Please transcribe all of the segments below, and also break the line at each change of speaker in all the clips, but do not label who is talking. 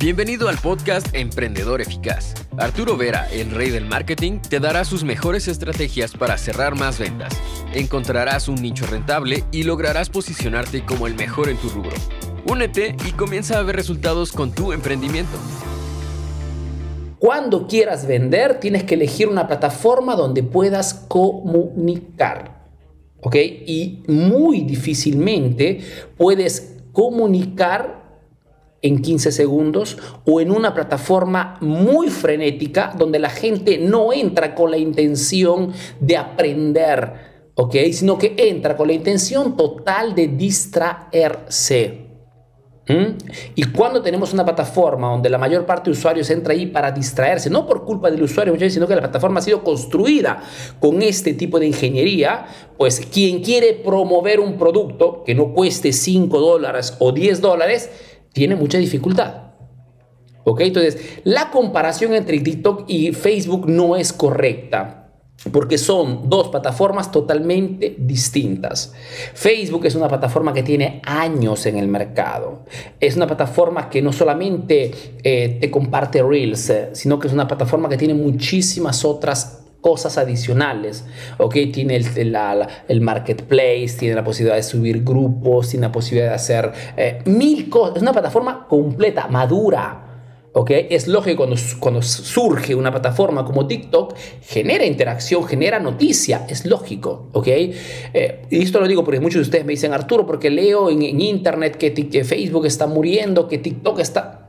Bienvenido al podcast Emprendedor Eficaz. Arturo Vera, el rey del marketing, te dará sus mejores estrategias para cerrar más ventas. Encontrarás un nicho rentable y lograrás posicionarte como el mejor en tu rubro. Únete y comienza a ver resultados con tu emprendimiento.
Cuando quieras vender, tienes que elegir una plataforma donde puedas comunicar. ¿Ok? Y muy difícilmente puedes comunicar en 15 segundos o en una plataforma muy frenética donde la gente no entra con la intención de aprender, ¿ok? Sino que entra con la intención total de distraerse. ¿Mm? Y cuando tenemos una plataforma donde la mayor parte de usuarios entra ahí para distraerse, no por culpa del usuario, sino que la plataforma ha sido construida con este tipo de ingeniería, pues quien quiere promover un producto que no cueste 5 dólares o 10 dólares, tiene mucha dificultad. ¿Ok? Entonces, la comparación entre TikTok y Facebook no es correcta porque son dos plataformas totalmente distintas. Facebook es una plataforma que tiene años en el mercado. Es una plataforma que no solamente eh, te comparte Reels, eh, sino que es una plataforma que tiene muchísimas otras cosas adicionales, ¿ok? Tiene el, el, marketplace, tiene la posibilidad de subir grupos, tiene la posibilidad de hacer eh, mil cosas. Es una plataforma completa, madura, ¿ok? Es lógico cuando, cuando surge una plataforma como TikTok, genera interacción, genera noticia, es lógico, ¿ok? Eh, y esto lo digo porque muchos de ustedes me dicen, Arturo, porque leo en, internet que, que Facebook está muriendo, que TikTok está...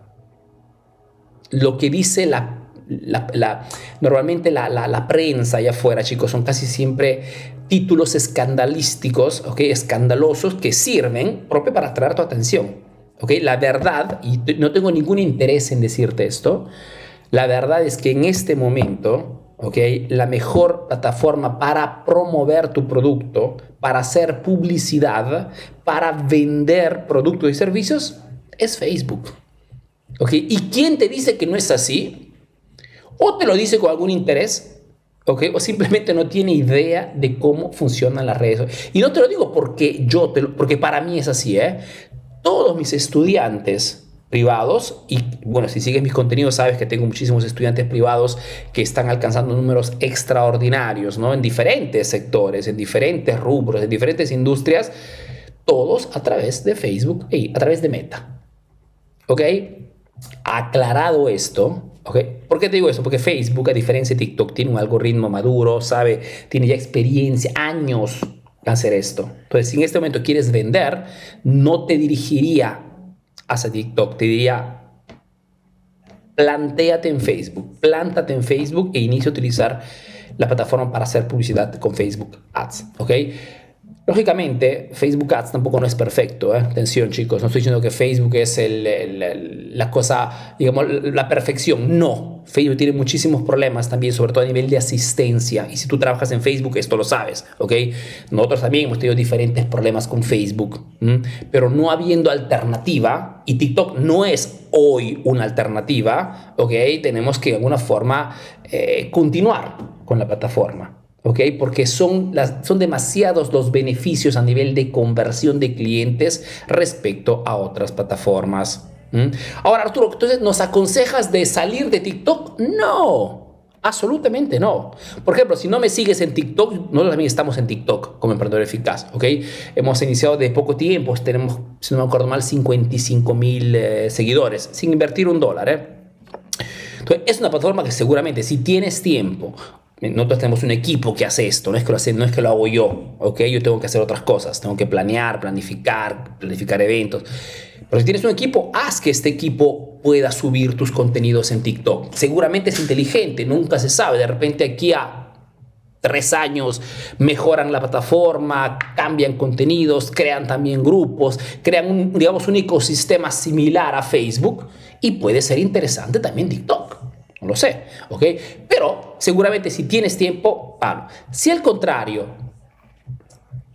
Lo que dice la la, normalmente la, la, prensa allá afuera, chicos, son casi siempre títulos escandalísticos, ¿ok? Escandalosos que sirven propio para atraer tu atención, ¿ok? La verdad, y no tengo ningún interés en decirte esto, la verdad es que en este momento, ¿ok? La mejor plataforma para promover tu producto, para hacer publicidad, para vender productos y servicios, es Facebook. ¿Ok? ¿Y quién te dice que no es así? O te lo dice con algún interés, ¿ok? O simplemente no tiene idea de cómo funcionan las redes. Y no te lo digo porque yo, te porque para mí es así, ¿eh? Todos mis estudiantes privados y bueno, si sigues mis contenidos sabes que tengo muchísimos estudiantes privados que están alcanzando números extraordinarios, ¿no? En diferentes sectores, en diferentes rubros, en diferentes industrias, todos a través de Facebook y a través de Meta. ¿Ok? Aclarado esto, ¿Por qué te digo eso? Porque Facebook, a diferencia de TikTok, tiene un algoritmo maduro, sabe, tiene ya experiencia, años hacer esto. Entonces, si en este momento quieres vender, no te dirigiría hacia TikTok, te diría, plantéate en Facebook, plántate en Facebook e inicia a utilizar la plataforma para hacer publicidad con Facebook Ads, ¿ok? Lógicamente, Facebook Ads tampoco no es perfecto. ¿eh? Atención, chicos, no estoy diciendo que Facebook es la cosa, digamos, la perfección. No, Facebook tiene muchísimos problemas también, sobre todo a nivel de asistencia. Y si tú trabajas en Facebook, esto lo sabes, ¿ok? Nosotros también hemos tenido diferentes problemas con Facebook, pero no habiendo alternativa, y TikTok no es hoy una alternativa, ¿ok? Tenemos que de alguna forma eh, continuar con la plataforma. ¿Ok? Porque son, las, son demasiados los beneficios a nivel de conversión de clientes respecto a otras plataformas. Ahora, Arturo, entonces, ¿nos aconsejas de salir de TikTok? No. Absolutamente no. Por ejemplo, si no me sigues en TikTok, nosotros también estamos en TikTok como emprendedor eficaz, ¿ok? Hemos iniciado de poco tiempo, tenemos, si no me acuerdo mal, 55 mil eh, seguidores, sin invertir un dólar, ¿eh? Entonces, es una plataforma que seguramente si tienes tiempo nosotros tenemos un equipo que hace esto, no es que lo, no es que lo hago yo, ¿ok? Yo tengo que hacer otras cosas, tengo que planear, planificar, planificar eventos. Pero si tienes un equipo, haz que este equipo pueda subir tus contenidos en TikTok. Seguramente es inteligente, nunca se sabe. De repente aquí a tres años mejoran la plataforma, cambian contenidos, crean también grupos, crean un, digamos, un ecosistema similar a Facebook y puede ser interesante también TikTok. No lo sé, ¿ok? Pero seguramente si tienes tiempo, vale. Si al contrario,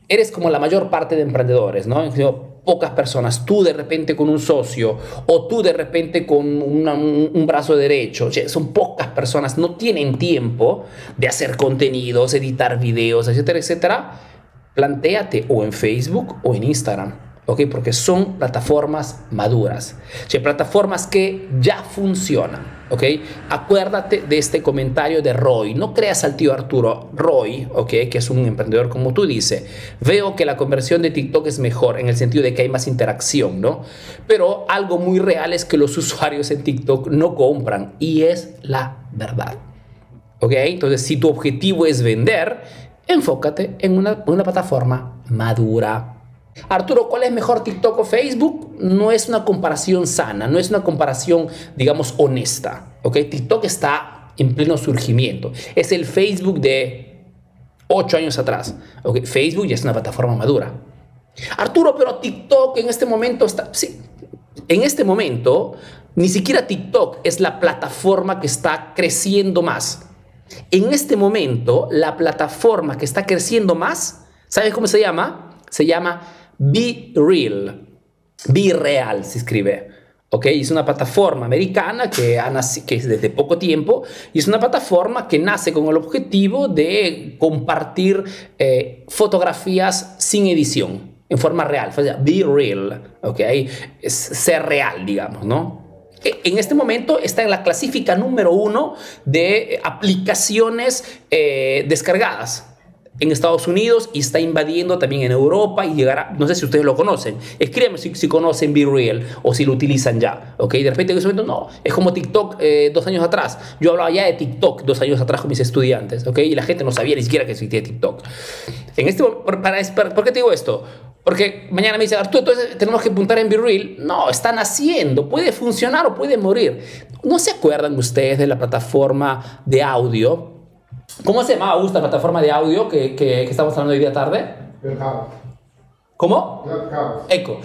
eres como la mayor parte de emprendedores, ¿no? Pocas personas, tú de repente con un socio o tú de repente con un, brazo derecho, son pocas personas, no tienen tiempo de hacer contenidos, editar videos, etcétera, etcétera. Plantéate o en Facebook o en Instagram ¿ok? Porque son plataformas maduras, o plataformas que ya funcionan, ¿ok? Acuérdate de este comentario de Roy, no creas al tío Arturo, Roy, ¿ok? Que es un emprendedor como tú dice, veo que la conversión de TikTok es mejor en el sentido de que hay más interacción, ¿no? Pero algo muy real es que los usuarios en TikTok no compran y es la verdad, ¿ok? Entonces, si tu objetivo es vender, enfócate en una, una plataforma madura, Arturo, ¿cuál es mejor TikTok o Facebook? No es una comparación sana, no es una comparación, digamos, honesta. ¿ok? TikTok está en pleno surgimiento. Es el Facebook de ocho años atrás. ¿ok? Facebook ya es una plataforma madura. Arturo, pero TikTok en este momento está... Sí, en este momento ni siquiera TikTok es la plataforma que está creciendo más. En este momento, la plataforma que está creciendo más, ¿sabes cómo se llama? Se llama Be Real. Be Real se escribe. ¿ok? Es una plataforma americana que, que es desde poco tiempo y es una plataforma que nace con el objetivo de compartir eh, fotografías sin edición, en forma real. Be Real, ¿ok? Es ser real, digamos, ¿no? E, en este momento está en la clasifica número uno de aplicaciones eh, descargadas en Estados Unidos y está invadiendo también en Europa y llegará, no sé si ustedes lo conocen, escríbanme si, si conocen Be Real o si lo utilizan ya, ¿ok? De repente en ese momento no, es como TikTok eh, dos años atrás, yo hablaba ya de TikTok dos años atrás con mis estudiantes, ¿ok? Y la gente no sabía ni siquiera que existía TikTok. En este, para, ¿Por qué te digo esto? Porque mañana me dicen, Arturo, entonces tenemos que apuntar en Be Real. No, están haciendo, puede funcionar o puede morir. ¿No se acuerdan ustedes de la plataforma de audio ¿Cómo se llama, Augusta, la plataforma de audio que, que, estamos hablando hoy día tarde? ¿Cómo? Eco.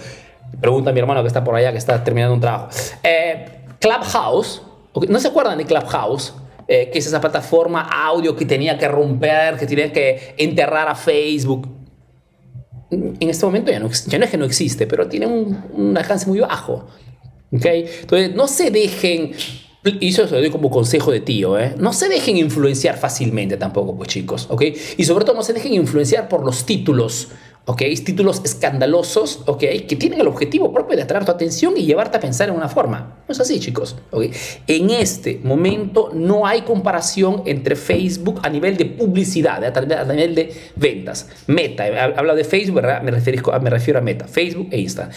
Pregunta a mi hermano que está por allá, que está terminando un trabajo. Eh, Clubhouse, ¿no se acuerdan de Clubhouse? Eh, que es esa plataforma audio que tenía que romper, que tenía que enterrar a Facebook. En este momento ya no, ya no es que no existe, pero tiene un, un alcance muy bajo. ¿Okay? Entonces, no se dejen y eso se lo doy como consejo de tío, ¿eh? No se dejen influenciar fácilmente tampoco, pues chicos, ¿ok? Y sobre todo no se dejen influenciar por los títulos, ¿ok? Títulos escandalosos, ¿ok? Que tienen el objetivo propio de atraer tu atención y llevarte a pensar en una forma. No es así, chicos, ¿ok? En este momento no hay comparación entre Facebook a nivel de publicidad, a nivel de ventas. Meta, habla de Facebook, ¿verdad? Me refiero, me refiero a Meta, Facebook e Instagram.